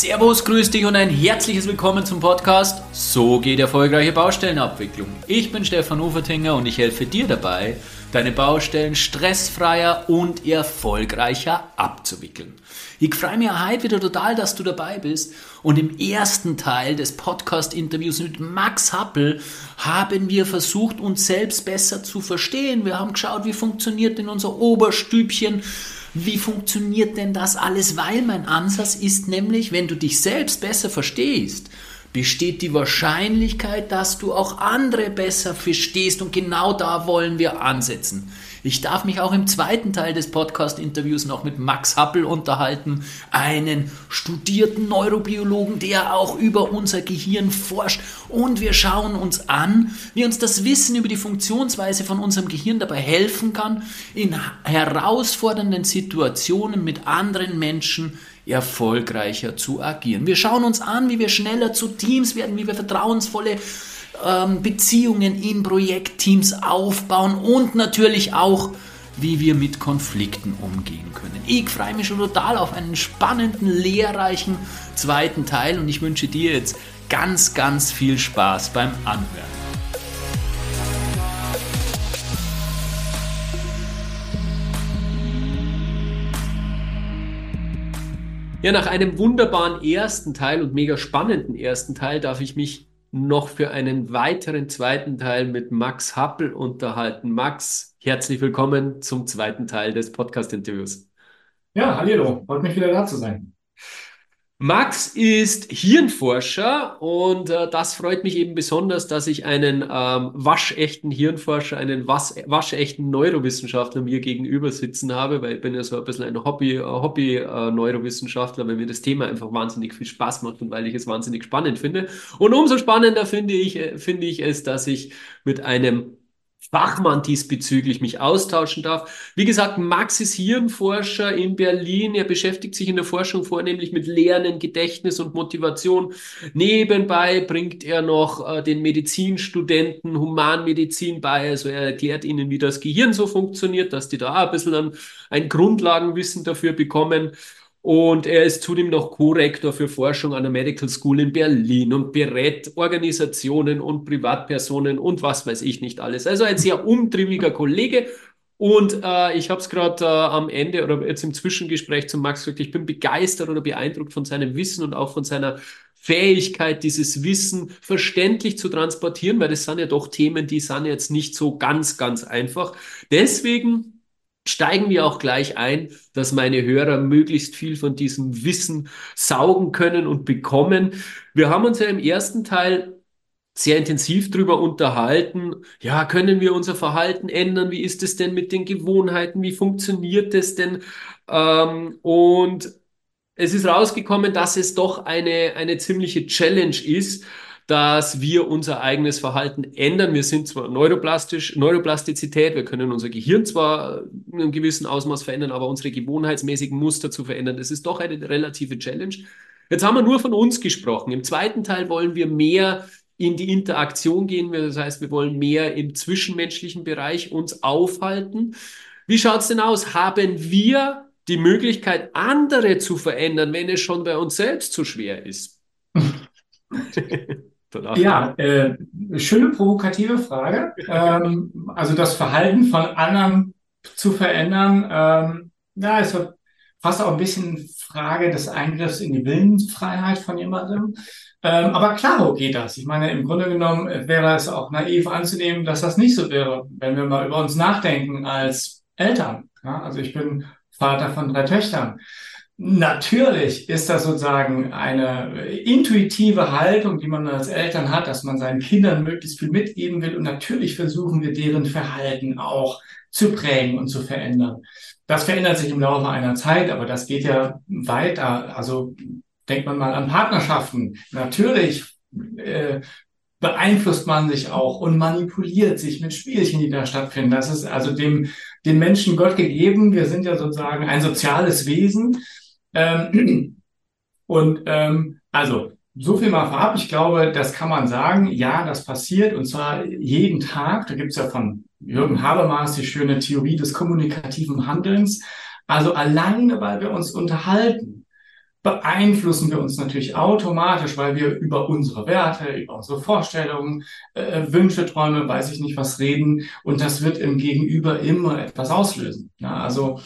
Servus, grüß dich und ein herzliches Willkommen zum Podcast So geht erfolgreiche Baustellenabwicklung. Ich bin Stefan Ufertinger und ich helfe dir dabei, deine Baustellen stressfreier und erfolgreicher abzuwickeln. Ich freue mich heute wieder total, dass du dabei bist. Und im ersten Teil des Podcast-Interviews mit Max Happel haben wir versucht, uns selbst besser zu verstehen. Wir haben geschaut, wie funktioniert denn unser Oberstübchen. Wie funktioniert denn das alles? Weil mein Ansatz ist nämlich, wenn du dich selbst besser verstehst, besteht die Wahrscheinlichkeit, dass du auch andere besser verstehst und genau da wollen wir ansetzen. Ich darf mich auch im zweiten Teil des Podcast-Interviews noch mit Max Happel unterhalten, einen studierten Neurobiologen, der auch über unser Gehirn forscht. Und wir schauen uns an, wie uns das Wissen über die Funktionsweise von unserem Gehirn dabei helfen kann, in herausfordernden Situationen mit anderen Menschen erfolgreicher zu agieren. Wir schauen uns an, wie wir schneller zu Teams werden, wie wir vertrauensvolle ähm, Beziehungen in Projektteams aufbauen und natürlich auch, wie wir mit Konflikten umgehen können. Ich freue mich schon total auf einen spannenden, lehrreichen zweiten Teil und ich wünsche dir jetzt ganz, ganz viel Spaß beim Anhören. Ja, nach einem wunderbaren ersten Teil und mega spannenden ersten Teil darf ich mich noch für einen weiteren zweiten Teil mit Max Happel unterhalten. Max, herzlich willkommen zum zweiten Teil des Podcast-Interviews. Ja, hallo, freut mich wieder da zu sein. Max ist Hirnforscher und äh, das freut mich eben besonders, dass ich einen ähm, waschechten Hirnforscher, einen was, waschechten Neurowissenschaftler mir gegenüber sitzen habe, weil ich bin ja so ein bisschen ein Hobby, äh, Hobby äh, Neurowissenschaftler, weil mir das Thema einfach wahnsinnig viel Spaß macht und weil ich es wahnsinnig spannend finde. Und umso spannender finde ich, äh, finde ich es, dass ich mit einem Fachmann diesbezüglich mich austauschen darf. Wie gesagt, Max ist Hirnforscher in Berlin. Er beschäftigt sich in der Forschung vornehmlich mit Lernen, Gedächtnis und Motivation. Nebenbei bringt er noch äh, den Medizinstudenten Humanmedizin bei. Also er erklärt ihnen, wie das Gehirn so funktioniert, dass die da ein bisschen ein, ein Grundlagenwissen dafür bekommen. Und er ist zudem noch Co-Rektor für Forschung an der Medical School in Berlin und berät Organisationen und Privatpersonen und was weiß ich nicht alles. Also ein sehr umtriebiger Kollege. Und äh, ich habe es gerade äh, am Ende oder jetzt im Zwischengespräch zu Max gesagt, ich bin begeistert oder beeindruckt von seinem Wissen und auch von seiner Fähigkeit, dieses Wissen verständlich zu transportieren, weil das sind ja doch Themen, die sind jetzt nicht so ganz, ganz einfach. Deswegen steigen wir auch gleich ein, dass meine Hörer möglichst viel von diesem Wissen saugen können und bekommen. Wir haben uns ja im ersten Teil sehr intensiv darüber unterhalten. Ja, können wir unser Verhalten ändern? Wie ist es denn mit den Gewohnheiten? Wie funktioniert es denn? Ähm, und es ist rausgekommen, dass es doch eine, eine ziemliche Challenge ist, dass wir unser eigenes Verhalten ändern. Wir sind zwar neuroplastisch, Neuroplastizität, wir können unser Gehirn zwar in einem gewissen Ausmaß verändern, aber unsere gewohnheitsmäßigen Muster zu verändern, das ist doch eine relative Challenge. Jetzt haben wir nur von uns gesprochen. Im zweiten Teil wollen wir mehr in die Interaktion gehen. Das heißt, wir wollen mehr im zwischenmenschlichen Bereich uns aufhalten. Wie schaut's denn aus? Haben wir die Möglichkeit, andere zu verändern, wenn es schon bei uns selbst zu schwer ist? Ja, äh, schöne provokative Frage. ähm, also das Verhalten von anderen zu verändern, ähm, ja, ist fast auch ein bisschen Frage des Eingriffs in die Willensfreiheit von jemandem. Ähm, aber klar, wo geht das? Ich meine, im Grunde genommen wäre es auch naiv anzunehmen, dass das nicht so wäre, wenn wir mal über uns nachdenken als Eltern. Ja, also ich bin Vater von drei Töchtern. Natürlich ist das sozusagen eine intuitive Haltung, die man als Eltern hat, dass man seinen Kindern möglichst viel mitgeben will. Und natürlich versuchen wir deren Verhalten auch zu prägen und zu verändern. Das verändert sich im Laufe einer Zeit, aber das geht ja weiter. Also denkt man mal an Partnerschaften. Natürlich äh, beeinflusst man sich auch und manipuliert sich mit Spielchen, die da stattfinden. Das ist also dem, dem Menschen Gott gegeben. Wir sind ja sozusagen ein soziales Wesen. Ähm, und ähm, also so viel mal vorab. Ich glaube, das kann man sagen. Ja, das passiert und zwar jeden Tag. Da gibt es ja von Jürgen Habermas die schöne Theorie des kommunikativen Handelns. Also alleine, weil wir uns unterhalten, beeinflussen wir uns natürlich automatisch, weil wir über unsere Werte, über unsere Vorstellungen, äh, Wünsche, Träume, weiß ich nicht was reden und das wird im Gegenüber immer etwas auslösen. Ja, also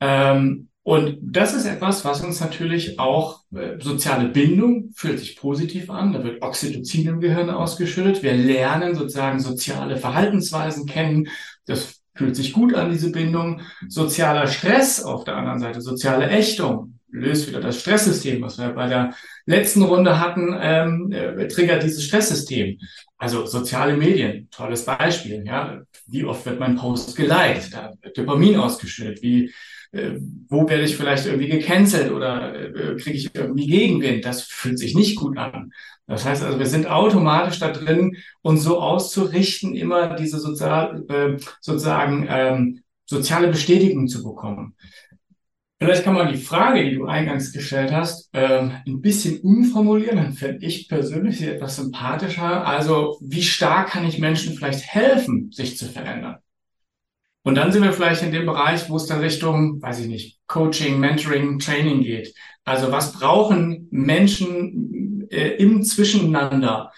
ähm, und das ist etwas, was uns natürlich auch äh, soziale Bindung fühlt sich positiv an. Da wird Oxytocin im Gehirn ausgeschüttet. Wir lernen sozusagen soziale Verhaltensweisen kennen. Das fühlt sich gut an, diese Bindung. Sozialer Stress auf der anderen Seite, soziale Ächtung löst wieder das Stresssystem, was wir bei der letzten Runde hatten, ähm, äh, triggert dieses Stresssystem. Also soziale Medien, tolles Beispiel. Ja, wie oft wird mein Post geliked? Da wird Dopamin ausgeschüttet. Wie äh, wo werde ich vielleicht irgendwie gecancelt oder äh, kriege ich irgendwie Gegenwind? Das fühlt sich nicht gut an. Das heißt also, wir sind automatisch da drin, uns so auszurichten, immer diese sozial, äh, sozusagen ähm, soziale Bestätigung zu bekommen. Vielleicht kann man die Frage, die du eingangs gestellt hast, ähm, ein bisschen umformulieren. Dann fände ich persönlich sie etwas sympathischer. Also, wie stark kann ich Menschen vielleicht helfen, sich zu verändern? Und dann sind wir vielleicht in dem Bereich, wo es dann Richtung, weiß ich nicht, Coaching, Mentoring, Training geht. Also was brauchen Menschen äh, im Zwischeneinander,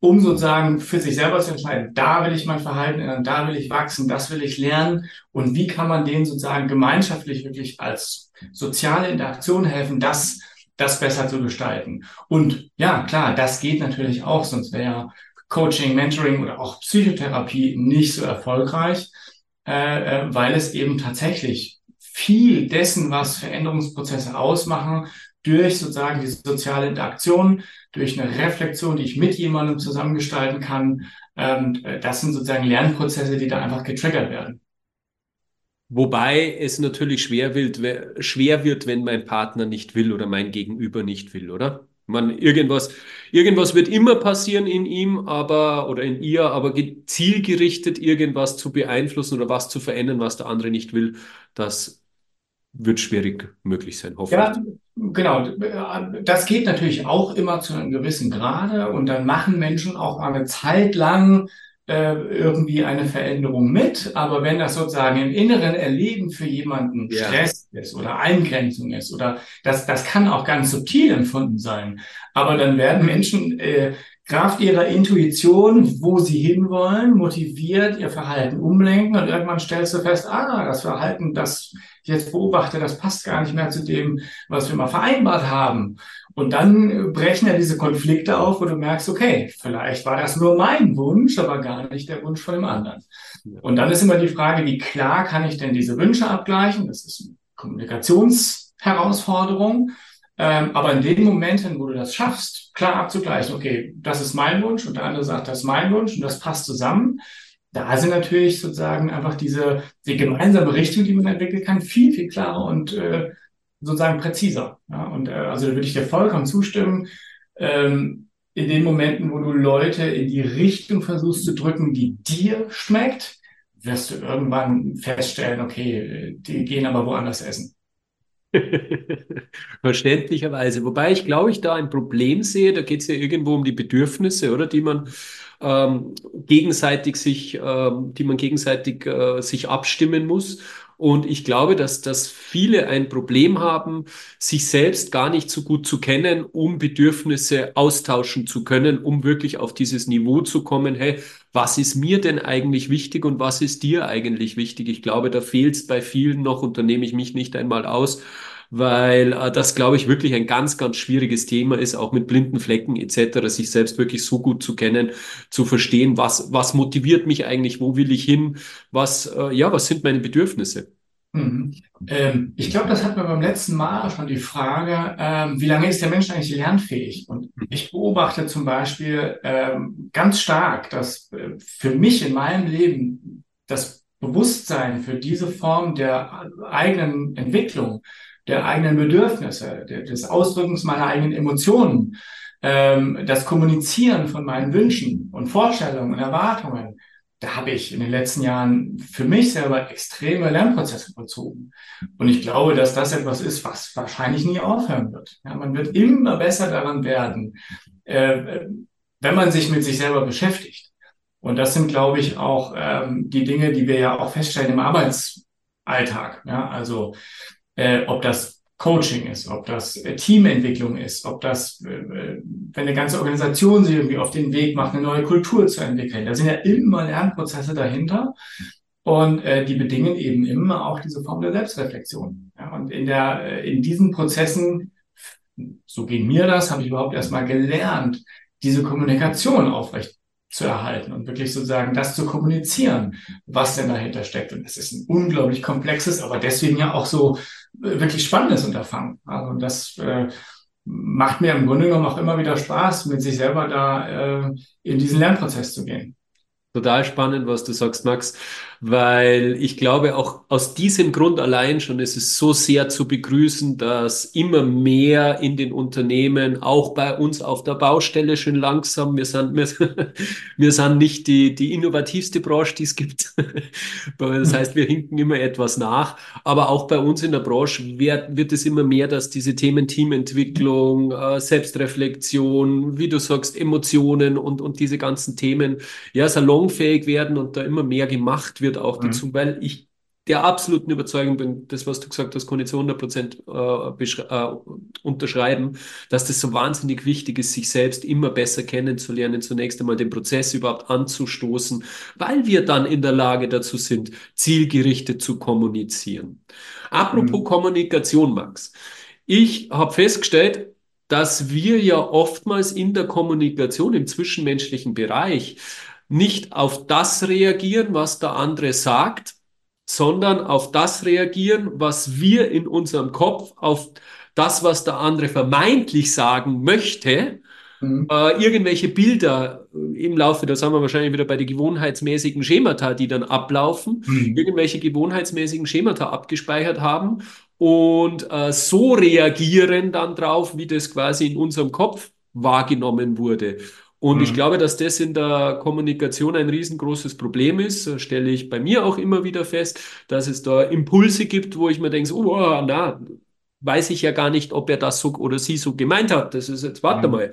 um sozusagen für sich selber zu entscheiden, da will ich mein Verhalten ändern, da will ich wachsen, das will ich lernen und wie kann man denen sozusagen gemeinschaftlich wirklich als soziale Interaktion helfen, das, das besser zu gestalten. Und ja, klar, das geht natürlich auch, sonst wäre Coaching, Mentoring oder auch Psychotherapie nicht so erfolgreich. Äh, äh, weil es eben tatsächlich viel dessen, was Veränderungsprozesse ausmachen, durch sozusagen die soziale Interaktion, durch eine Reflexion, die ich mit jemandem zusammengestalten kann, ähm, das sind sozusagen Lernprozesse, die da einfach getriggert werden. Wobei es natürlich schwer wird, schwer wird, wenn mein Partner nicht will oder mein Gegenüber nicht will, oder? Man, irgendwas, irgendwas wird immer passieren in ihm, aber, oder in ihr, aber zielgerichtet irgendwas zu beeinflussen oder was zu verändern, was der andere nicht will, das wird schwierig möglich sein, hoffentlich. Ja, genau. Das geht natürlich auch immer zu einem gewissen Grade und dann machen Menschen auch eine Zeit lang äh, irgendwie eine Veränderung mit, aber wenn das sozusagen im inneren Erleben für jemanden ja. Stress ist oder Eingrenzung ist oder das, das kann auch ganz subtil empfunden sein, aber dann werden Menschen äh, Kraft ihrer Intuition, wo sie hinwollen, motiviert ihr Verhalten umlenken und irgendwann stellst du fest, ah, das Verhalten, das ich jetzt beobachte, das passt gar nicht mehr zu dem, was wir mal vereinbart haben. Und dann brechen ja diese Konflikte auf, wo du merkst, okay, vielleicht war das nur mein Wunsch, aber gar nicht der Wunsch von dem anderen. Und dann ist immer die Frage, wie klar kann ich denn diese Wünsche abgleichen? Das ist eine Kommunikationsherausforderung. Ähm, aber in den Momenten, wo du das schaffst, klar abzugleichen, okay, das ist mein Wunsch und der andere sagt, das ist mein Wunsch und das passt zusammen, da sind natürlich sozusagen einfach diese die gemeinsame Richtung, die man entwickeln kann, viel, viel klarer und äh, sozusagen präziser. Ja? Und äh, also da würde ich dir vollkommen zustimmen. Ähm, in den Momenten, wo du Leute in die Richtung versuchst zu drücken, die dir schmeckt, wirst du irgendwann feststellen, okay, die gehen aber woanders essen. Verständlicherweise. Wobei ich glaube, ich da ein Problem sehe, da geht es ja irgendwo um die Bedürfnisse, oder die man ähm, gegenseitig sich, ähm, die man gegenseitig äh, sich abstimmen muss. Und ich glaube, dass, dass viele ein Problem haben, sich selbst gar nicht so gut zu kennen, um Bedürfnisse austauschen zu können, um wirklich auf dieses Niveau zu kommen, hey, was ist mir denn eigentlich wichtig und was ist dir eigentlich wichtig? Ich glaube, da fehlt es bei vielen noch und da nehme ich mich nicht einmal aus weil äh, das, glaube ich, wirklich ein ganz, ganz schwieriges Thema ist, auch mit blinden Flecken etc., sich selbst wirklich so gut zu kennen, zu verstehen, was, was motiviert mich eigentlich, wo will ich hin, was, äh, ja, was sind meine Bedürfnisse. Mhm. Ähm, ich glaube, das hatten wir beim letzten Mal schon die Frage, ähm, wie lange ist der Mensch eigentlich lernfähig? Und ich beobachte zum Beispiel ähm, ganz stark, dass äh, für mich in meinem Leben das Bewusstsein für diese Form der eigenen Entwicklung der eigenen Bedürfnisse, des Ausdrückens meiner eigenen Emotionen, ähm, das Kommunizieren von meinen Wünschen und Vorstellungen und Erwartungen, da habe ich in den letzten Jahren für mich selber extreme Lernprozesse vollzogen. Und ich glaube, dass das etwas ist, was wahrscheinlich nie aufhören wird. Ja, man wird immer besser daran werden, äh, wenn man sich mit sich selber beschäftigt. Und das sind, glaube ich, auch ähm, die Dinge, die wir ja auch feststellen im Arbeitsalltag. Ja, also äh, ob das Coaching ist, ob das äh, Teamentwicklung ist, ob das, äh, äh, wenn eine ganze Organisation sich irgendwie auf den Weg macht, eine neue Kultur zu entwickeln. Da sind ja immer Lernprozesse dahinter. Und äh, die bedingen eben immer auch diese Form der Selbstreflexion. Ja, und in der, in diesen Prozessen, so ging mir das, habe ich überhaupt erstmal gelernt, diese Kommunikation aufrecht zu erhalten und wirklich sozusagen das zu kommunizieren, was denn dahinter steckt. Und es ist ein unglaublich komplexes, aber deswegen ja auch so äh, wirklich spannendes Unterfangen. Also das äh, macht mir im Grunde genommen auch immer wieder Spaß, mit sich selber da äh, in diesen Lernprozess zu gehen. Total spannend, was du sagst, Max weil ich glaube, auch aus diesem Grund allein schon ist es so sehr zu begrüßen, dass immer mehr in den Unternehmen, auch bei uns auf der Baustelle schon langsam, wir sind, wir, wir sind nicht die, die innovativste Branche, die es gibt. Das heißt, wir hinken immer etwas nach, aber auch bei uns in der Branche wird, wird es immer mehr, dass diese Themen Teamentwicklung, äh, Selbstreflexion, wie du sagst, Emotionen und, und diese ganzen Themen ja salonfähig werden und da immer mehr gemacht wird auch mhm. dazu, weil ich der absoluten Überzeugung bin, das, was du gesagt hast, kann ich zu 100 Prozent äh, äh, unterschreiben, dass das so wahnsinnig wichtig ist, sich selbst immer besser kennenzulernen, zunächst einmal den Prozess überhaupt anzustoßen, weil wir dann in der Lage dazu sind, zielgerichtet zu kommunizieren. Apropos mhm. Kommunikation, Max. Ich habe festgestellt, dass wir ja oftmals in der Kommunikation im zwischenmenschlichen Bereich nicht auf das reagieren, was der andere sagt, sondern auf das reagieren, was wir in unserem Kopf, auf das, was der andere vermeintlich sagen möchte, mhm. äh, irgendwelche Bilder im Laufe, da sind wir wahrscheinlich wieder bei den gewohnheitsmäßigen Schemata, die dann ablaufen, mhm. irgendwelche gewohnheitsmäßigen Schemata abgespeichert haben und äh, so reagieren dann drauf, wie das quasi in unserem Kopf wahrgenommen wurde. Und mhm. ich glaube, dass das in der Kommunikation ein riesengroßes Problem ist. Das stelle ich bei mir auch immer wieder fest, dass es da Impulse gibt, wo ich mir denke, oh, na, weiß ich ja gar nicht, ob er das so oder sie so gemeint hat. Das ist jetzt, warte mhm. mal.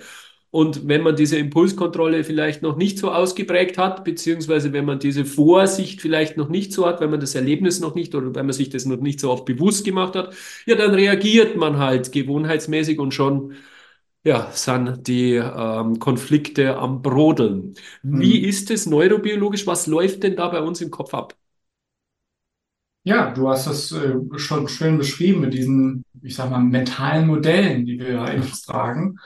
Und wenn man diese Impulskontrolle vielleicht noch nicht so ausgeprägt hat, beziehungsweise wenn man diese Vorsicht vielleicht noch nicht so hat, wenn man das Erlebnis noch nicht oder wenn man sich das noch nicht so oft bewusst gemacht hat, ja, dann reagiert man halt gewohnheitsmäßig und schon ja, sind die ähm, Konflikte am Brodeln. Wie mhm. ist es neurobiologisch? Was läuft denn da bei uns im Kopf ab? Ja, du hast das äh, schon schön beschrieben mit diesen, ich sag mal, mentalen Modellen, die wir in uns tragen,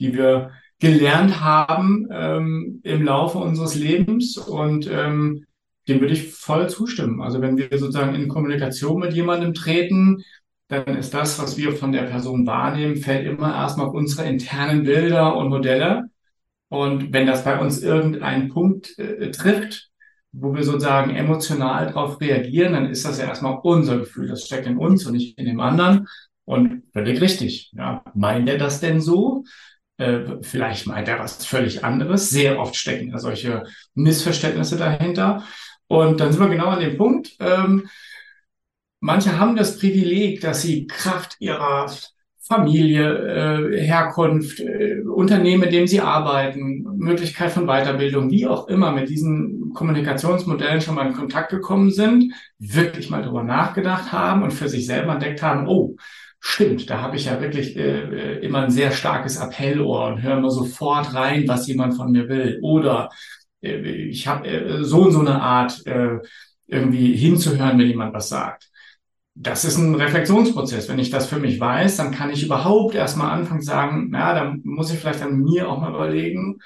die wir gelernt haben ähm, im Laufe unseres Lebens und ähm, dem würde ich voll zustimmen. Also wenn wir sozusagen in Kommunikation mit jemandem treten, dann ist das, was wir von der Person wahrnehmen, fällt immer erstmal auf unsere internen Bilder und Modelle. Und wenn das bei uns irgendeinen Punkt äh, trifft, wo wir sozusagen emotional darauf reagieren, dann ist das ja erstmal unser Gefühl. Das steckt in uns und nicht in dem anderen. Und völlig richtig. Ja. Meint er das denn so? Äh, vielleicht meint er was völlig anderes. Sehr oft stecken ja solche Missverständnisse dahinter. Und dann sind wir genau an dem Punkt. Ähm, Manche haben das Privileg, dass sie Kraft ihrer Familie, äh, Herkunft, äh, Unternehmen, in dem sie arbeiten, Möglichkeit von Weiterbildung, wie auch immer mit diesen Kommunikationsmodellen schon mal in Kontakt gekommen sind, wirklich mal drüber nachgedacht haben und für sich selber entdeckt haben, oh, stimmt, da habe ich ja wirklich äh, äh immer ein sehr starkes Appellohr und höre immer sofort rein, was jemand von mir will. Oder äh, ich habe äh, so und so eine Art, äh, irgendwie hinzuhören, wenn jemand was sagt das ist ein Reflexionsprozess. Wenn ich das für mich weiß, dann kann ich überhaupt erstmal anfangen zu sagen, na, dann muss ich vielleicht an mir auch mal überlegen,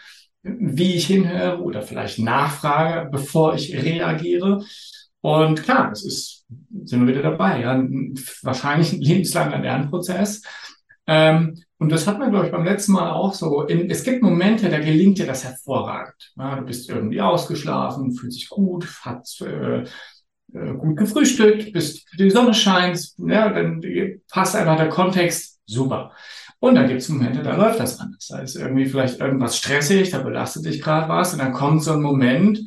wie ich hinhöre oder vielleicht nachfrage, bevor ich reagiere. Und klar, das ist, sind wir wieder dabei, ja, wahrscheinlich ein lebenslanger Lernprozess. Ähm, und das hat man, glaube ich, beim letzten Mal auch so. In, es gibt Momente, da gelingt dir das hervorragend. Ja, du bist irgendwie ausgeschlafen, fühlt sich gut, hat äh, gut gefrühstückt, bis die Sonne scheint, ja, dann passt einfach der Kontext, super. Und dann gibt es Momente, da läuft das anders. Da ist irgendwie vielleicht irgendwas stressig, da belastet dich gerade was und dann kommt so ein Moment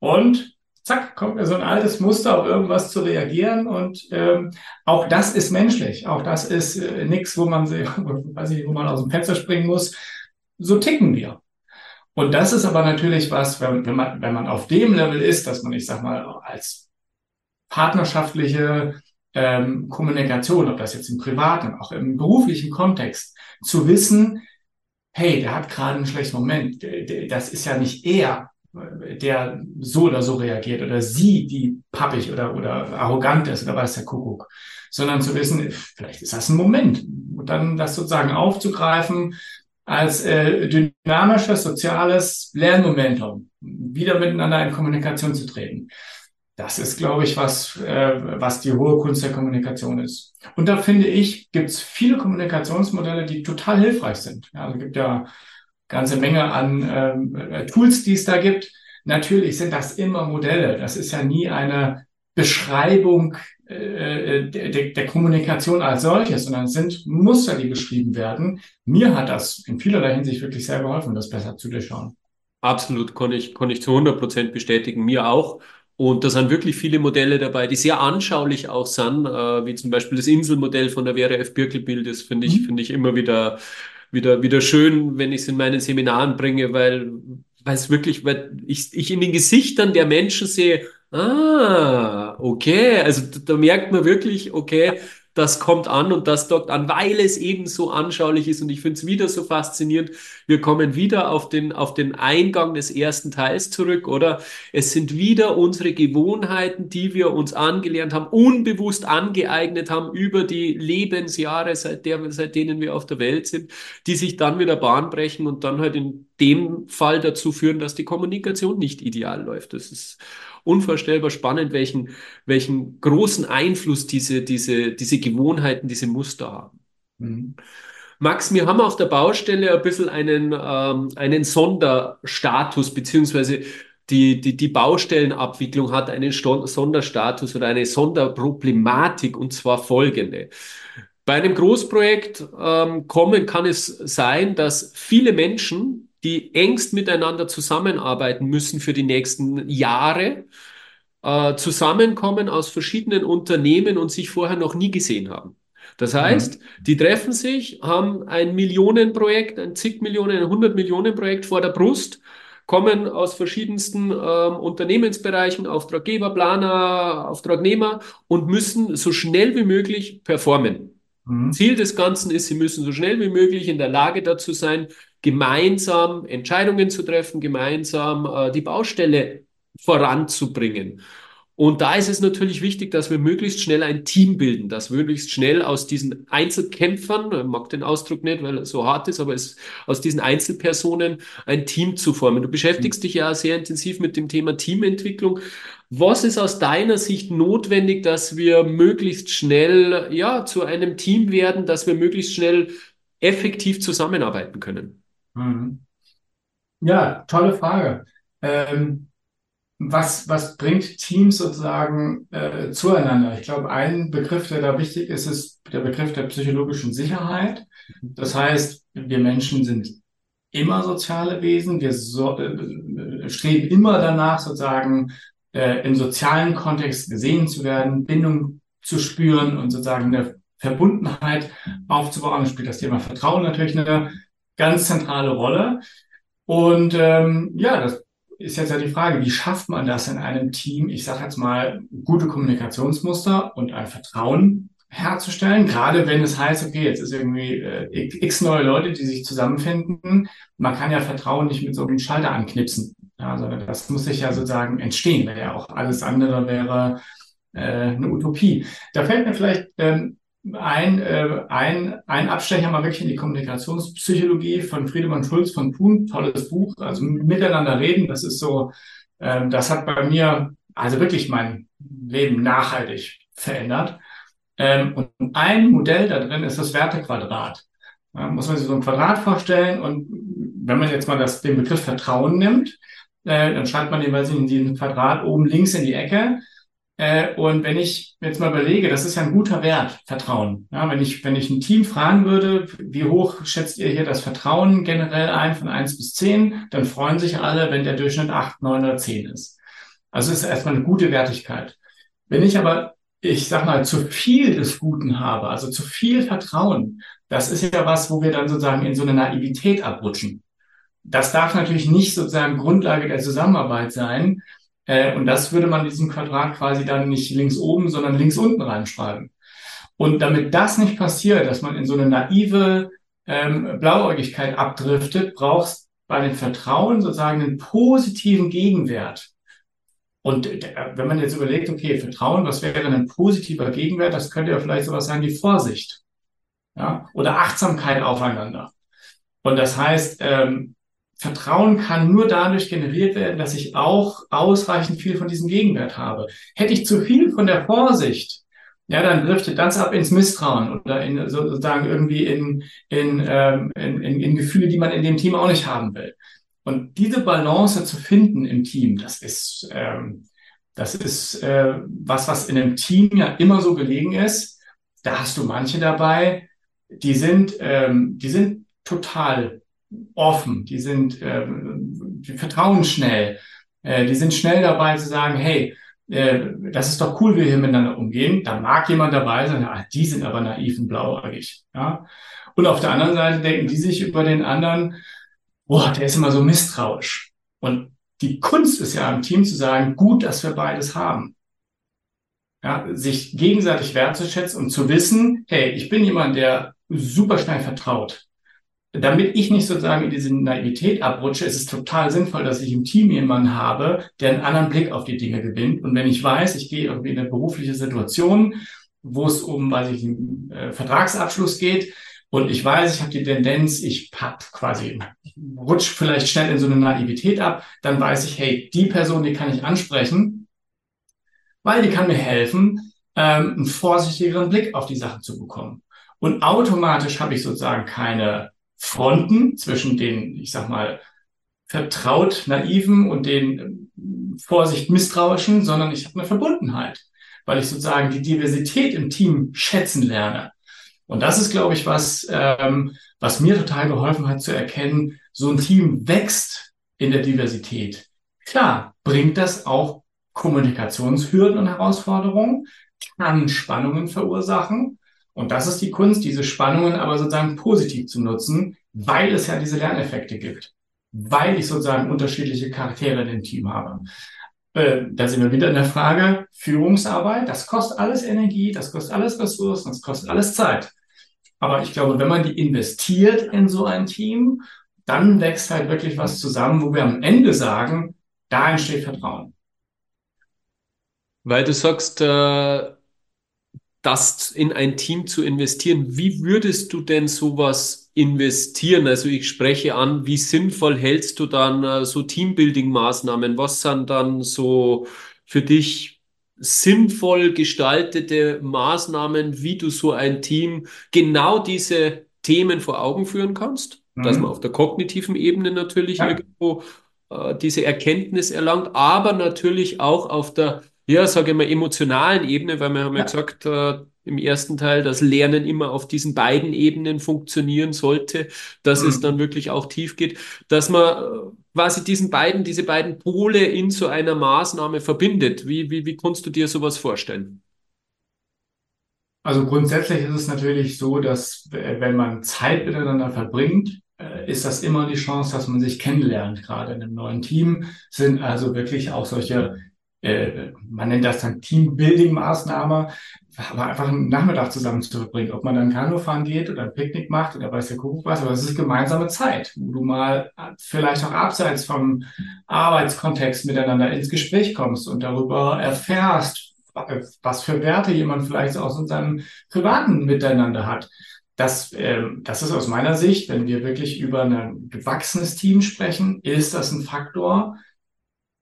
und zack, kommt mir so ein altes Muster, auf irgendwas zu reagieren. Und ähm, auch das ist menschlich. Auch das ist äh, nichts, wo man, weiß ich, wo man aus dem Fenster springen muss. So ticken wir. Und das ist aber natürlich was, wenn, wenn, man, wenn man auf dem Level ist, dass man, ich sag mal, als partnerschaftliche ähm, Kommunikation, ob das jetzt im privaten, auch im beruflichen Kontext, zu wissen, hey, der hat gerade einen schlechten Moment. Das ist ja nicht er, der so oder so reagiert oder sie, die pappig oder, oder arrogant ist oder weiß der Kuckuck, sondern zu wissen, vielleicht ist das ein Moment und dann das sozusagen aufzugreifen als äh, dynamisches soziales Lernmomentum, wieder miteinander in Kommunikation zu treten. Das ist, glaube ich, was, äh, was die hohe Kunst der Kommunikation ist. Und da finde ich, gibt es viele Kommunikationsmodelle, die total hilfreich sind. Ja, also gibt ja ganze Menge an ähm, äh, Tools, die es da gibt. Natürlich sind das immer Modelle. Das ist ja nie eine Beschreibung äh, äh der, der Kommunikation als solches, sondern es sind Muster, die beschrieben werden. Mir hat das in vielerlei Hinsicht wirklich sehr geholfen, das besser zu durchschauen. Absolut, kann ich, kann ich zu 100 Prozent bestätigen. Mir auch. Und da sind wirklich viele Modelle dabei, die sehr anschaulich auch sind, äh, wie zum Beispiel das Inselmodell von der Vera F. Birkelbild. Das finde ich, mhm. finde ich immer wieder, wieder, wieder schön, wenn ich es in meinen Seminaren bringe, weil, weil es wirklich, weil ich, ich in den Gesichtern der Menschen sehe, ah, okay, also da, da merkt man wirklich, okay, das kommt an und das dockt an, weil es eben so anschaulich ist. Und ich finde es wieder so faszinierend. Wir kommen wieder auf den, auf den Eingang des ersten Teils zurück, oder? Es sind wieder unsere Gewohnheiten, die wir uns angelernt haben, unbewusst angeeignet haben über die Lebensjahre, seit, der, seit denen wir auf der Welt sind, die sich dann wieder Bahn brechen und dann halt in dem Fall dazu führen, dass die Kommunikation nicht ideal läuft. Das ist unvorstellbar spannend, welchen, welchen großen Einfluss diese, diese, diese Gewohnheiten, diese Muster haben. Mhm. Max, wir haben auf der Baustelle ein bisschen einen, ähm, einen Sonderstatus, beziehungsweise die, die, die Baustellenabwicklung hat einen Sto Sonderstatus oder eine Sonderproblematik und zwar folgende. Bei einem Großprojekt ähm, kommen kann es sein, dass viele Menschen die engst miteinander zusammenarbeiten müssen für die nächsten Jahre, äh, zusammenkommen aus verschiedenen Unternehmen und sich vorher noch nie gesehen haben. Das heißt, mhm. die treffen sich, haben ein Millionenprojekt, ein zig Millionen, ein 100 Millionen Projekt vor der Brust, kommen aus verschiedensten äh, Unternehmensbereichen, Auftraggeber, Planer, Auftragnehmer und müssen so schnell wie möglich performen. Mhm. Ziel des Ganzen ist, sie müssen so schnell wie möglich in der Lage dazu sein, gemeinsam Entscheidungen zu treffen, gemeinsam äh, die Baustelle voranzubringen. Und da ist es natürlich wichtig, dass wir möglichst schnell ein Team bilden, dass möglichst schnell aus diesen Einzelkämpfern, ich mag den Ausdruck nicht, weil er so hart ist, aber es, aus diesen Einzelpersonen ein Team zu formen. Du beschäftigst dich ja sehr intensiv mit dem Thema Teamentwicklung. Was ist aus deiner Sicht notwendig, dass wir möglichst schnell, ja, zu einem Team werden, dass wir möglichst schnell effektiv zusammenarbeiten können? Mhm. Ja, tolle Frage. Ähm, was, was bringt Teams sozusagen äh, zueinander? Ich glaube, ein Begriff, der da wichtig ist, ist der Begriff der psychologischen Sicherheit. Das heißt, wir Menschen sind immer soziale Wesen. Wir so, äh, streben immer danach, sozusagen äh, im sozialen Kontext gesehen zu werden, Bindung zu spüren und sozusagen eine Verbundenheit aufzubauen. Da spielt das Thema Vertrauen natürlich eine ganz zentrale Rolle. Und ähm, ja, das ist jetzt ja die Frage, wie schafft man das in einem Team, ich sage jetzt mal, gute Kommunikationsmuster und ein Vertrauen herzustellen, gerade wenn es heißt, okay, jetzt ist irgendwie äh, x neue Leute, die sich zusammenfinden. Man kann ja Vertrauen nicht mit so einem Schalter anknipsen, ja, sondern das muss sich ja sozusagen entstehen, weil ja auch alles andere wäre äh, eine Utopie. Da fällt mir vielleicht ähm, ein, äh, ein, ein Abstecher mal wirklich in die Kommunikationspsychologie von Friedemann Schulz von Thun, tolles Buch, also miteinander reden, das ist so, ähm, das hat bei mir also wirklich mein Leben nachhaltig verändert. Ähm, und ein Modell da drin ist das Wertequadrat. Da muss man sich so ein Quadrat vorstellen und wenn man jetzt mal das, den Begriff Vertrauen nimmt, äh, dann schreibt man den, weiß ich, in diesem Quadrat oben links in die Ecke äh, und wenn ich jetzt mal überlege, das ist ja ein guter Wert, Vertrauen. Ja, wenn ich, wenn ich ein Team fragen würde, wie hoch schätzt ihr hier das Vertrauen generell ein von eins bis zehn, dann freuen sich alle, wenn der Durchschnitt acht, neun oder zehn ist. Also ist erstmal eine gute Wertigkeit. Wenn ich aber, ich sag mal, zu viel des Guten habe, also zu viel Vertrauen, das ist ja was, wo wir dann sozusagen in so eine Naivität abrutschen. Das darf natürlich nicht sozusagen Grundlage der Zusammenarbeit sein, Äh, und das würde man diesem Quadrat quasi dann nicht links oben, sondern links unten reinschreiben. Und damit das nicht passiert, dass man in so eine naive ähm, Blauäugigkeit abdriftet, brauchst bei dem Vertrauen sozusagen einen positiven Gegenwert. Und äh, wenn man jetzt überlegt, okay, Vertrauen, was wäre ein positiver Gegenwert? Das könnte ja vielleicht sowas sein wie Vorsicht. Ja? Oder Achtsamkeit aufeinander. Und das heißt, ähm, Vertrauen kann nur dadurch generiert werden, dass ich auch ausreichend viel von diesem Gegenwert habe. Hätte ich zu viel von der Vorsicht, ja, dann driftet das ab ins Misstrauen oder in sozusagen irgendwie in, in, ähm, in, in, in Gefühle, die man in dem Team auch nicht haben will. Und diese Balance zu finden im Team, das ist, ähm, das ist äh, was, was in einem Team ja immer so gelegen ist. Da hast du manche dabei, die sind, ähm, die sind total offen, die sind, ähm, die vertrauen schnell, äh, die sind schnell dabei zu sagen, hey, äh, das ist doch cool, wie wir hier miteinander umgehen. Da mag jemand dabei sein, ah, die sind aber naiv und blauäugig. Ja? Und auf der anderen Seite denken die sich über den anderen, boah, der ist immer so misstrauisch. Und die Kunst ist ja im Team zu sagen, gut, dass wir beides haben. Ja, sich gegenseitig wertzuschätzen und zu wissen, hey, ich bin jemand, der super schnell vertraut damit ich nicht sozusagen in diese Naivität abrutsche, ist es total sinnvoll, dass ich im Team jemanden habe, der einen anderen Blick auf die Dinge gewinnt. Und wenn ich weiß, ich gehe irgendwie in eine berufliche Situation, wo es um, weiß ich, einen äh, Vertragsabschluss geht, und ich weiß, ich habe die Tendenz, ich hab quasi rutsch vielleicht schnell in so eine Naivität ab, dann weiß ich, hey, die Person, die kann ich ansprechen, weil die kann mir helfen, ähm, einen vorsichtigeren Blick auf die Sachen zu bekommen. Und automatisch habe ich sozusagen keine Fronten zwischen den, ich sag mal, vertraut naiven und den äh, Vorsicht misstrauischen, sondern ich habe eine Verbundenheit, weil ich sozusagen die Diversität im Team schätzen lerne. Und das ist, glaube ich, was, ähm, was mir total geholfen hat zu erkennen, so ein Team wächst in der Diversität. Klar, bringt das auch Kommunikationshürden und Herausforderungen, kann Spannungen verursachen, und das ist die Kunst, diese Spannungen aber sozusagen positiv zu nutzen, weil es ja diese Lerneffekte gibt, weil ich sozusagen unterschiedliche Charaktere in dem Team habe. Äh, da sind wir wieder in der Frage Führungsarbeit. Das kostet alles Energie, das kostet alles Ressourcen, das kostet alles Zeit. Aber ich glaube, wenn man die investiert in so ein Team, dann wächst halt wirklich was zusammen, wo wir am Ende sagen, da entsteht Vertrauen. Weil du sagst, äh das in ein Team zu investieren. Wie würdest du denn sowas investieren? Also ich spreche an, wie sinnvoll hältst du dann äh, so Teambuilding-Maßnahmen? Was sind dann so für dich sinnvoll gestaltete Maßnahmen, wie du so ein Team genau diese Themen vor Augen führen kannst? Mhm. Dass man auf der kognitiven Ebene natürlich ja. irgendwo äh, diese Erkenntnis erlangt, aber natürlich auch auf der ja, sage ich mal, emotionalen Ebene, weil wir haben ja, ja gesagt, äh, im ersten Teil, dass Lernen immer auf diesen beiden Ebenen funktionieren sollte, dass mhm. es dann wirklich auch tief geht, dass man äh, quasi diesen beiden, diese beiden Pole in so einer Maßnahme verbindet. Wie, wie, wie kannst du dir sowas vorstellen? Also grundsätzlich ist es natürlich so, dass wenn man Zeit miteinander verbringt, äh, ist das immer die Chance, dass man sich kennenlernt. Gerade in einem neuen Team sind also wirklich auch solche äh, man nennt das dann Teambuilding-Maßnahme, aber einfach einen Nachmittag zusammen zu verbringen. Ob man dann Kanu fahren geht oder ein Picknick macht oder weiß der Kuckuck was, aber es ist gemeinsame Zeit, wo du mal vielleicht auch abseits vom Arbeitskontext miteinander ins Gespräch kommst und darüber erfährst, was für Werte jemand vielleicht aus unserem privaten Miteinander hat. Das, äh, das ist aus meiner Sicht, wenn wir wirklich über ein gewachsenes Team sprechen, ist das ein Faktor,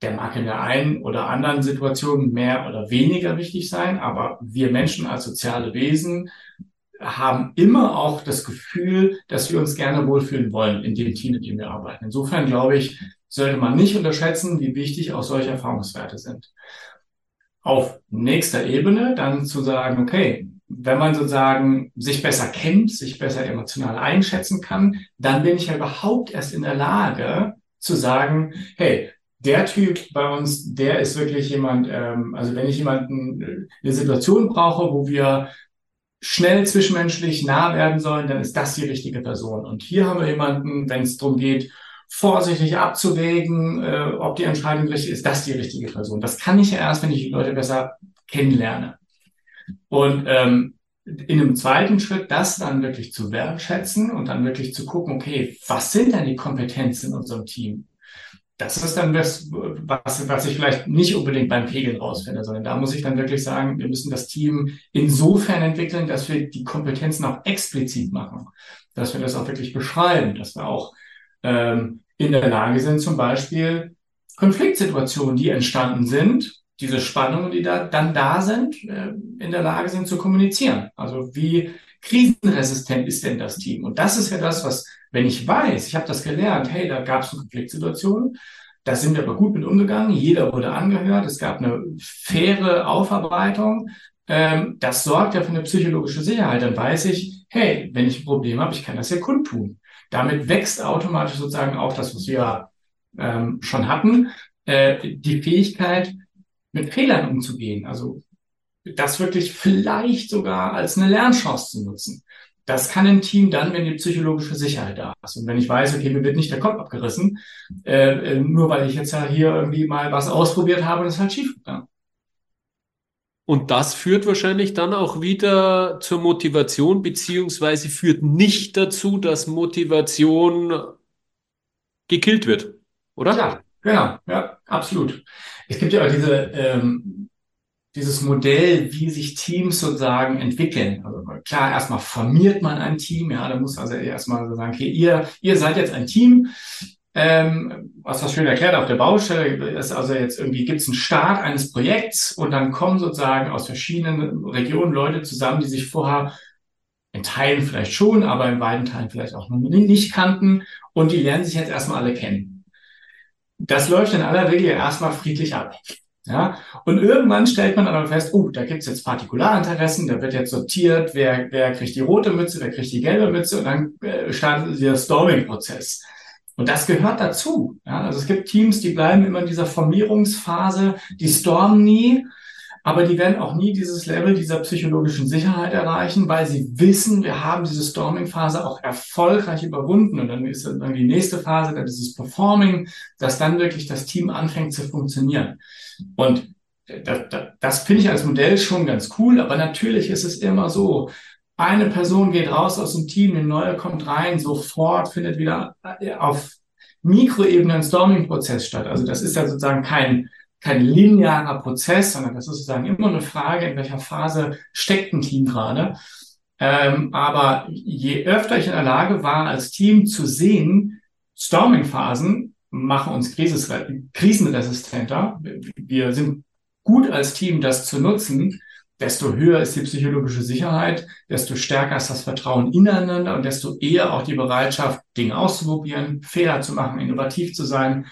der mag in der einen oder anderen Situation mehr oder weniger wichtig sein, aber wir Menschen als soziale Wesen haben immer auch das Gefühl, dass wir uns gerne wohlfühlen wollen in dem Team, in dem wir arbeiten. Insofern glaube ich, sollte man nicht unterschätzen, wie wichtig auch solche Erfahrungswerte sind. Auf nächster Ebene dann zu sagen, okay, wenn man sozusagen sich besser kennt, sich besser emotional einschätzen kann, dann bin ich ja überhaupt erst in der Lage zu sagen, hey, der Typ bei uns, der ist wirklich jemand, ähm, also wenn ich jemanden äh, eine Situation brauche, wo wir schnell zwischenmenschlich nah werden sollen, dann ist das die richtige Person. Und hier haben wir jemanden, wenn es darum geht, vorsichtig abzuwägen, äh, ob die Entscheidung richtig ist, das die richtige Person. Das kann ich ja erst, wenn ich die Leute besser kennenlerne. Und ähm, in einem zweiten Schritt das dann wirklich zu wertschätzen und dann wirklich zu gucken, okay, was sind denn die Kompetenzen in unserem Team? Das ist dann das, was, was ich vielleicht nicht unbedingt beim Pegeln rausfinde, sondern da muss ich dann wirklich sagen, wir müssen das Team insofern entwickeln, dass wir die Kompetenzen auch explizit machen, dass wir das auch wirklich beschreiben, dass wir auch ähm, in der Lage sind, zum Beispiel Konfliktsituationen, die entstanden sind, diese Spannungen, die da dann da sind, äh, in der Lage sind zu kommunizieren. Also wie krisenresistent ist denn das Team? Und das ist ja das, was, wenn ich weiß, ich habe das gelernt, hey, da gab es eine Konfliktsituation, da sind wir aber gut mit umgegangen, jeder wurde angehört, es gab eine faire Aufarbeitung. Ähm, das sorgt ja für eine psychologische Sicherheit. Dann weiß ich, hey, wenn ich ein Problem habe, ich kann das ja kundtun. Damit wächst automatisch sozusagen auch das, was wir ähm, schon hatten, äh, die Fähigkeit, mit Fehlern umzugehen. Also das wirklich vielleicht sogar als eine Lernchance zu nutzen. Das kann ein Team dann, wenn die psychologische Sicherheit da ist. Und wenn ich weiß, okay, mir wird nicht der Kopf abgerissen, äh, äh nur weil ich jetzt ja hier irgendwie mal was ausprobiert habe und es halt schief gegangen. Und das führt wahrscheinlich dann auch wieder zur Motivation, beziehungsweise führt nicht dazu, dass Motivation gekillt wird, oder? Ja, genau, ja, absolut. Es gibt ja auch diese, ähm, dieses Modell, wie sich Teams sozusagen entwickeln. Also klar, erstmal formiert man ein Team, ja, da muss also erstmal so sagen, okay, ihr, ihr seid jetzt ein Team, ähm, was das schön erklärt auf der Baustelle ist also jetzt irgendwie gibt es einen Start eines Projekts und dann kommen sozusagen aus verschiedenen Regionen Leute zusammen, die sich vorher in Teilen vielleicht schon, aber in beiden Teilen vielleicht auch noch nicht kannten und die lernen sich jetzt erstmal alle kennen. Das läuft in aller Regel erstmal friedlich ab. Ja, und irgendwann stellt man aber fest, oh, da gibt's jetzt Partikularinteressen, da wird jetzt sortiert, wer, wer kriegt die rote Mütze, wer kriegt die gelbe Mütze und dann äh, startet der Storming-Prozess. Und das gehört dazu. Ja, also es gibt Teams, die bleiben immer in dieser Formierungsphase, die stormen nie, aber die werden auch nie dieses Level dieser psychologischen Sicherheit erreichen, weil sie wissen, wir haben diese Storming-Phase auch erfolgreich überwunden. Und dann ist dann die nächste Phase, dann dieses Performing, dass dann wirklich das Team anfängt zu funktionieren. Und das, das, das finde ich als Modell schon ganz cool, aber natürlich ist es immer so, eine Person geht raus aus dem Team, eine neue kommt rein, sofort findet wieder auf Mikroebene ein Storming-Prozess statt. Also das ist ja sozusagen kein kein linearer Prozess, sondern das ist sozusagen immer eine Frage, in welcher Phase steckt ein Team gerade. Ähm, aber je öfter ich in der Lage war, als Team zu sehen, Storming-Phasen machen uns krisenresistenter. Wir sind gut als Team, das zu nutzen. Desto höher ist die psychologische Sicherheit, desto stärker ist das Vertrauen ineinander und desto eher auch die Bereitschaft, Dinge auszuprobieren, Fehler zu machen, innovativ zu sein.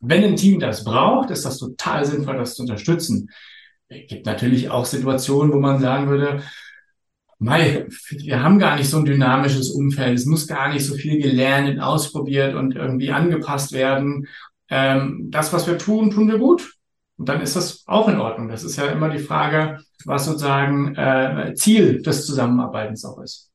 Wenn ein Team das braucht, ist das total sinnvoll, das zu unterstützen. Es gibt natürlich auch Situationen, wo man sagen würde, Mei, wir haben gar nicht so ein dynamisches Umfeld. Es muss gar nicht so viel gelernt und ausprobiert und irgendwie angepasst werden. Ähm, das, was wir tun, tun wir gut. Und dann ist das auch in Ordnung. Das ist ja immer die Frage, was sozusagen äh, Ziel des Zusammenarbeitens auch ist.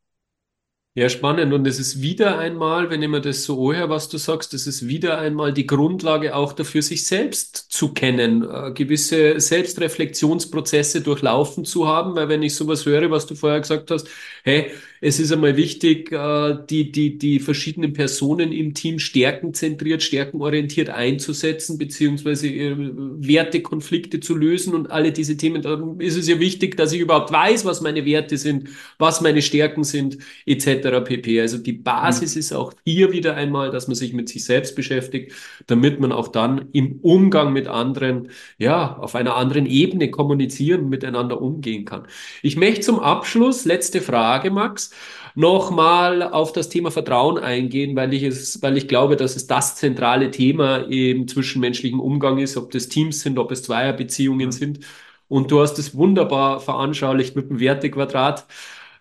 Ja, spannend. Und es ist wieder einmal, wenn ich mir das so anhöre, was du sagst, das ist wieder einmal die Grundlage auch dafür, sich selbst zu kennen, äh, gewisse Selbstreflexionsprozesse durchlaufen zu haben, weil wenn ich sowas höre, was du vorher gesagt hast, hey, es ist einmal wichtig, äh, die, die, die verschiedenen Personen im Team stärkenzentriert, stärkenorientiert einzusetzen, beziehungsweise äh, Wertekonflikte zu lösen und alle diese Themen. Da ist es ja wichtig, dass ich überhaupt weiß, was meine Werte sind, was meine Stärken sind, etc. pp. Also die Basis mhm. ist auch hier wieder einmal, dass man sich mit sich selbst beschäftigt, damit man auch dann im Umgang mit anderen, ja, auf einer anderen Ebene kommunizieren, miteinander umgehen kann. Ich möchte zum Abschluss, letzte Frage, Max, nochmal auf das Thema Vertrauen eingehen, weil ich es, weil ich glaube, dass es das zentrale Thema im zwischenmenschlichen Umgang ist, ob das Teams sind, ob es Zweierbeziehungen sind. Und du hast es wunderbar veranschaulicht mit dem Wertequadrat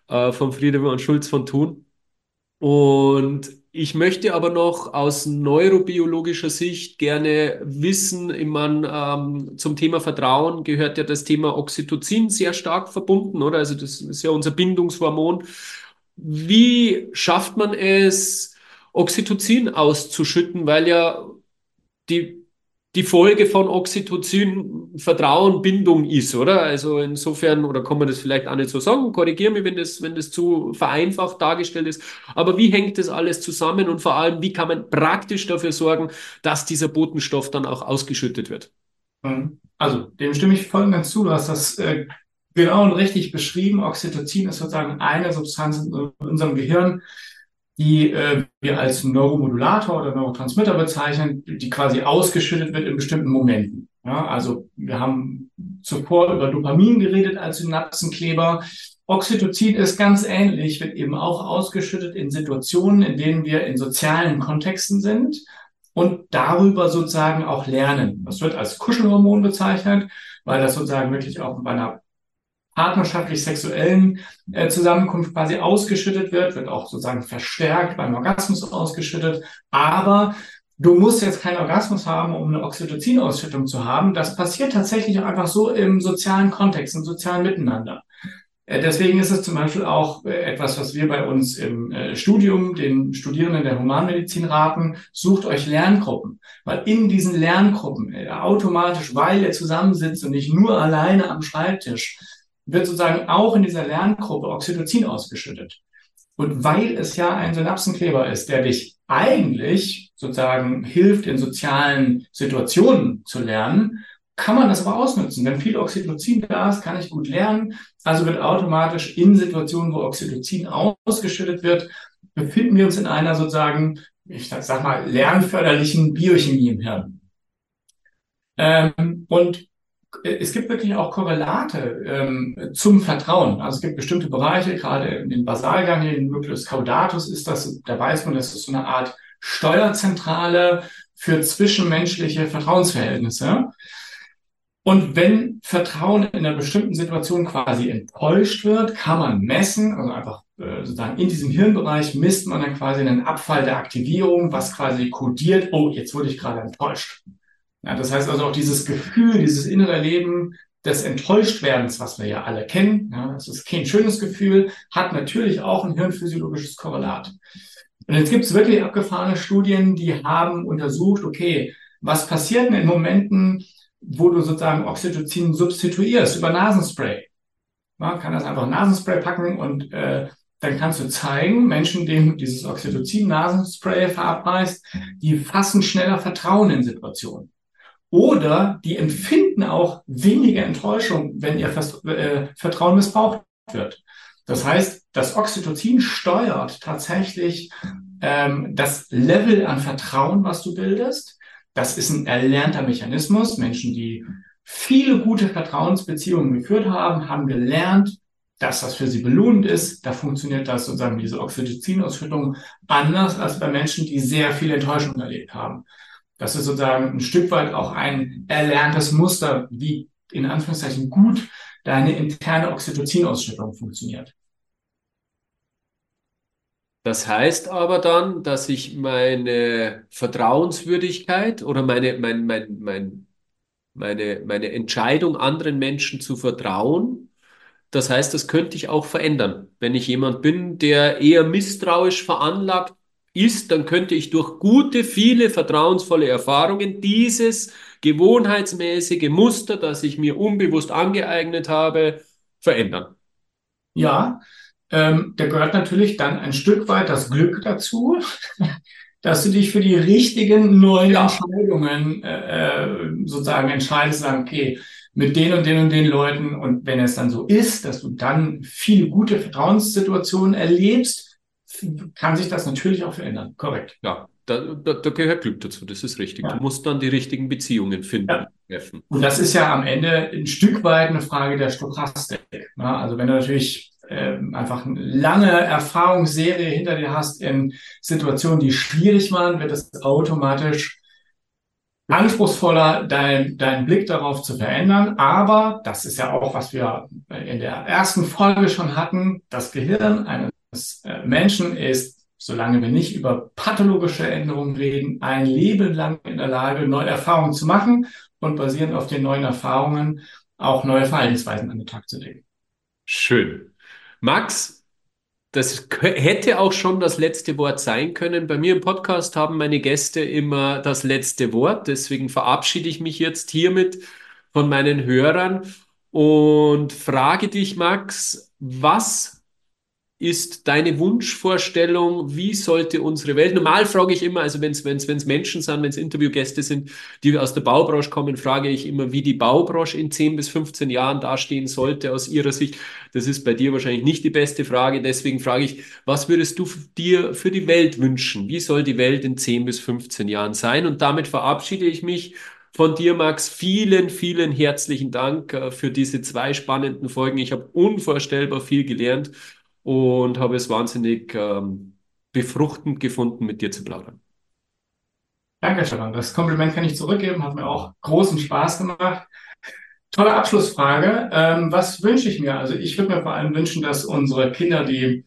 äh, von Friedemann Schulz von Thun. Und ich möchte aber noch aus neurobiologischer Sicht gerne wissen, ich meine, ähm, zum Thema Vertrauen gehört ja das Thema Oxytocin sehr stark verbunden, oder? Also das ist ja unser Bindungshormon. Wie schafft man es, Oxytocin auszuschütten, weil ja die die Folge von Oxytocin Vertrauen, Bindung ist, oder? Also insofern, oder kann man das vielleicht auch nicht so sagen, korrigiere mich, wenn das, wenn das zu vereinfacht dargestellt ist. Aber wie hängt das alles zusammen und vor allem, wie kann man praktisch dafür sorgen, dass dieser Botenstoff dann auch ausgeschüttet wird? Mhm. Also, dem stimme ich voll und ganz zu. Du hast das äh, genau und richtig beschrieben. Oxytocin ist sozusagen eine Substanz in unserem Gehirn, die äh, wir als Neuromodulator oder Neurotransmitter bezeichnen, die quasi ausgeschüttet wird in bestimmten Momenten. Ja, also wir haben zuvor über Dopamin geredet als Synapsenkleber. Oxytocin ist ganz ähnlich, wird eben auch ausgeschüttet in Situationen, in denen wir in sozialen Kontexten sind und darüber sozusagen auch lernen. Das wird als Kuschelhormon bezeichnet, weil das sozusagen wirklich auch bei einer partnerschaftlich-sexuellen äh, Zusammenkunft quasi ausgeschüttet wird, wird auch sozusagen verstärkt beim Orgasmus ausgeschüttet. Aber du musst jetzt keinen Orgasmus haben, um eine Oxytocin-Ausschüttung zu haben. Das passiert tatsächlich einfach so im sozialen Kontext, im sozialen Miteinander. Äh, deswegen ist es zum Beispiel auch äh, etwas, was wir bei uns im äh, Studium den Studierenden der Humanmedizin raten. Sucht euch Lerngruppen, weil in diesen Lerngruppen automatisch, weil ihr zusammensitzt und nicht nur alleine am Schreibtisch, wird sozusagen auch in dieser Lerngruppe Oxytocin ausgeschüttet. Und weil es ja ein Synapsenkleber ist, der dich eigentlich sozusagen hilft, in sozialen Situationen zu lernen, kann man das aber ausnutzen. Wenn viel Oxytocin da ist, kann ich gut lernen. Also wird automatisch in Situationen, wo Oxytocin ausgeschüttet wird, befinden wir uns in einer sozusagen, ich sag mal, lernförderlichen Biochemie im Hirn. Ähm, und es gibt wirklich auch Korrelate ähm, zum Vertrauen. Also es gibt bestimmte Bereiche, gerade in den Basalganglien, Nucleus caudatus ist das, da weiß man, das ist so eine Art Steuerzentrale für zwischenmenschliche Vertrauensverhältnisse. Und wenn Vertrauen in einer bestimmten Situation quasi enttäuscht wird, kann man messen, also einfach äh, sozusagen in diesem Hirnbereich misst man dann quasi einen Abfall der Aktivierung, was quasi kodiert, oh, jetzt wurde ich gerade enttäuscht. Ja, das heißt also auch dieses Gefühl, dieses innere Leben des Enttäuschtwerdens, was wir ja alle kennen, ja, das ist kein schönes Gefühl, hat natürlich auch ein hirnphysiologisches Korrelat. Und jetzt gibt es wirklich abgefahrene Studien, die haben untersucht, okay, was passiert denn in Momenten, wo du sozusagen Oxytocin substituierst über Nasenspray? Man kann das einfach Nasenspray packen und äh, dann kannst du zeigen, Menschen, denen dieses Oxytocin-Nasenspray verabreicht, die fassen schneller Vertrauen in Situationen. Oder die empfinden auch weniger Enttäuschung, wenn ihr äh, Vertrauen missbraucht wird. Das heißt, das Oxytocin steuert tatsächlich ähm, das Level an Vertrauen, was du bildest. Das ist ein erlernter Mechanismus. Menschen, die viele gute Vertrauensbeziehungen geführt haben, haben gelernt, dass das für sie belohnend ist. Da funktioniert das sozusagen diese Oxytocin-Ausschüttung anders als bei Menschen, die sehr viel Enttäuschung erlebt haben. Das ist sozusagen ein Stück weit auch ein erlerntes Muster, wie in Anführungszeichen gut deine interne Oxytocin-Ausschüttung funktioniert. Das heißt aber dann, dass ich meine Vertrauenswürdigkeit oder meine, mein, mein, mein, meine, meine Entscheidung, anderen Menschen zu vertrauen, das heißt, das könnte ich auch verändern. Wenn ich jemand bin, der eher misstrauisch veranlagt ist, dann könnte ich durch gute, viele vertrauensvolle Erfahrungen dieses gewohnheitsmäßige Muster, das ich mir unbewusst angeeignet habe, verändern. Ja, ähm, da gehört natürlich dann ein Stück weit das Glück dazu, dass du dich für die richtigen neuen ja. Entscheidungen äh, äh, sozusagen entscheidest, sagen, okay, mit den und den und den Leuten und wenn es dann so ist, dass du dann viele gute Vertrauenssituationen erlebst, kann sich das natürlich auch verändern. Korrekt. Ja, da, da, da gehört Glück dazu, das ist richtig. Ja. Du musst dann die richtigen Beziehungen finden. Ja. Treffen. Und das ist ja am Ende ein Stück weit eine Frage der Stochastik. Ne? Also wenn du natürlich äh, einfach eine lange Erfahrungsserie hinter dir hast in Situationen, die schwierig waren, wird es automatisch anspruchsvoller, dein, deinen Blick darauf zu verändern. Aber das ist ja auch, was wir in der ersten Folge schon hatten, das Gehirn eines äh, Menschen ist, solange wir nicht über pathologische Änderungen reden, ein Leben lang in der Lage, neue Erfahrungen zu machen und basierend auf den neuen Erfahrungen auch neue Verhaltensweisen an den Tag zu legen. Schön. Max, das hätte auch schon das letzte Wort sein können. Bei mir im Podcast haben meine Gäste immer das letzte Wort. Deswegen verabschiede ich mich jetzt hiermit von meinen Hörern und frage dich, Max, was ist deine Wunschvorstellung, wie sollte unsere Welt? Normal frage ich immer, also wenn es Menschen sind, wenn es Interviewgäste sind, die aus der Baubranche kommen, frage ich immer, wie die Baubranche in 10 bis 15 Jahren dastehen sollte aus ihrer Sicht. Das ist bei dir wahrscheinlich nicht die beste Frage. Deswegen frage ich, was würdest du dir für die Welt wünschen? Wie soll die Welt in 10 bis 15 Jahren sein? Und damit verabschiede ich mich von dir, Max. Vielen, vielen herzlichen Dank äh, für diese zwei spannenden Folgen. Ich habe unvorstellbar viel gelernt und habe es wahnsinnig ähm, befruchtend gefunden, mit dir zu plaudern. Danke, Stefan. Das Kompliment kann ich zurückgeben, hat mir auch großen Spaß gemacht. Tolle Abschlussfrage. Ähm, was wünsche ich mir? Also ich würde mir vor allem wünschen, dass unsere Kinder die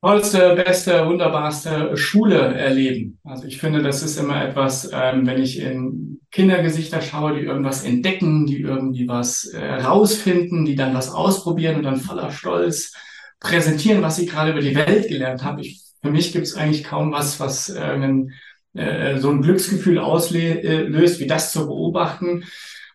tollste, beste, wunderbarste Schule erleben. Also ich finde, das ist immer etwas, ähm, wenn ich in Kindergesichter schaue, die irgendwas entdecken, die irgendwie was äh, rausfinden, die dann was ausprobieren und dann voller Stolz präsentieren, was ich gerade über die Welt gelernt habe. Ich, für mich gibt es eigentlich kaum was, was äh, einen, äh, so ein Glücksgefühl auslöst, wie das zu beobachten.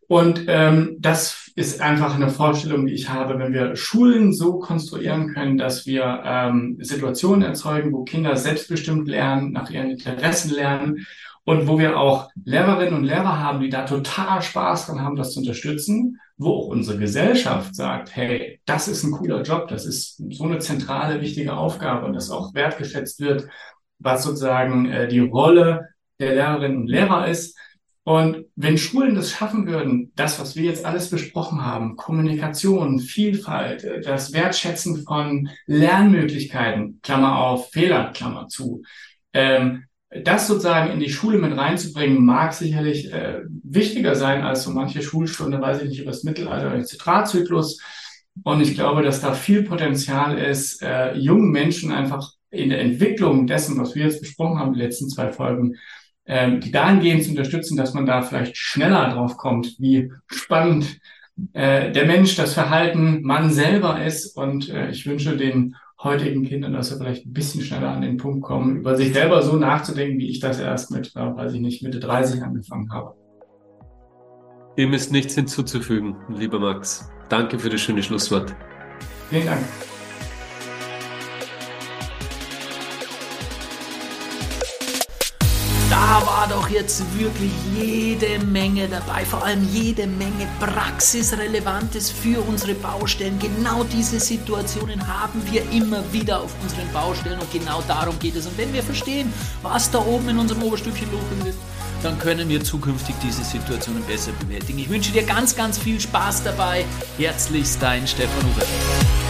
Und ähm, das ist einfach eine Vorstellung, die ich habe, wenn wir Schulen so konstruieren können, dass wir ähm, Situationen erzeugen, wo Kinder selbstbestimmt lernen, nach ihren Interessen lernen und wo wir auch Lehrerinnen und Lehrer haben, die da total Spaß dran haben, das zu unterstützen, wo auch unsere Gesellschaft sagt, hey, das ist ein cooler Job, das ist so eine zentrale, wichtige Aufgabe und das auch wertgeschätzt wird, was sozusagen äh, die Rolle der Lehrerinnen und Lehrer ist. Und wenn Schulen das schaffen würden, das, was wir jetzt alles besprochen haben, Kommunikation, Vielfalt, äh, das Wertschätzen von Lernmöglichkeiten, Klammer auf, Fehler, Klammer zu, ähm, das sozusagen in die Schule mit reinzubringen, mag sicherlich äh, wichtiger sein als so manche Schulstunde, weiß ich nicht, über das Mittelalter oder den Zitratzyklus. Und ich glaube, dass da viel Potenzial ist, äh, jungen Menschen einfach in der Entwicklung dessen, was wir jetzt besprochen haben, die letzten zwei Folgen, ähm, die dahingehend zu unterstützen, dass man da vielleicht schneller drauf kommt, wie spannend äh, der Mensch, das Verhalten, man selber ist. Und äh, ich wünsche den heutigen Kindern, dass sie vielleicht ein bisschen schneller an den Punkt kommen, über sich selber so nachzudenken, wie ich das erst mit, äh, weiß ich nicht, Mitte 30 angefangen habe. Dem ist nichts hinzuzufügen, lieber Max. Danke für das schöne Schlusswort. Vielen Dank. Da war doch jetzt wirklich jede Menge dabei, vor allem jede Menge Praxisrelevantes für unsere Baustellen. Genau diese Situationen haben wir immer wieder auf unseren Baustellen und genau darum geht es. Und wenn wir verstehen, was da oben in unserem Oberstückchen los ist, dann können wir zukünftig diese Situationen besser bewältigen. Ich wünsche dir ganz, ganz viel Spaß dabei. Herzlichst dein Stefan Huber.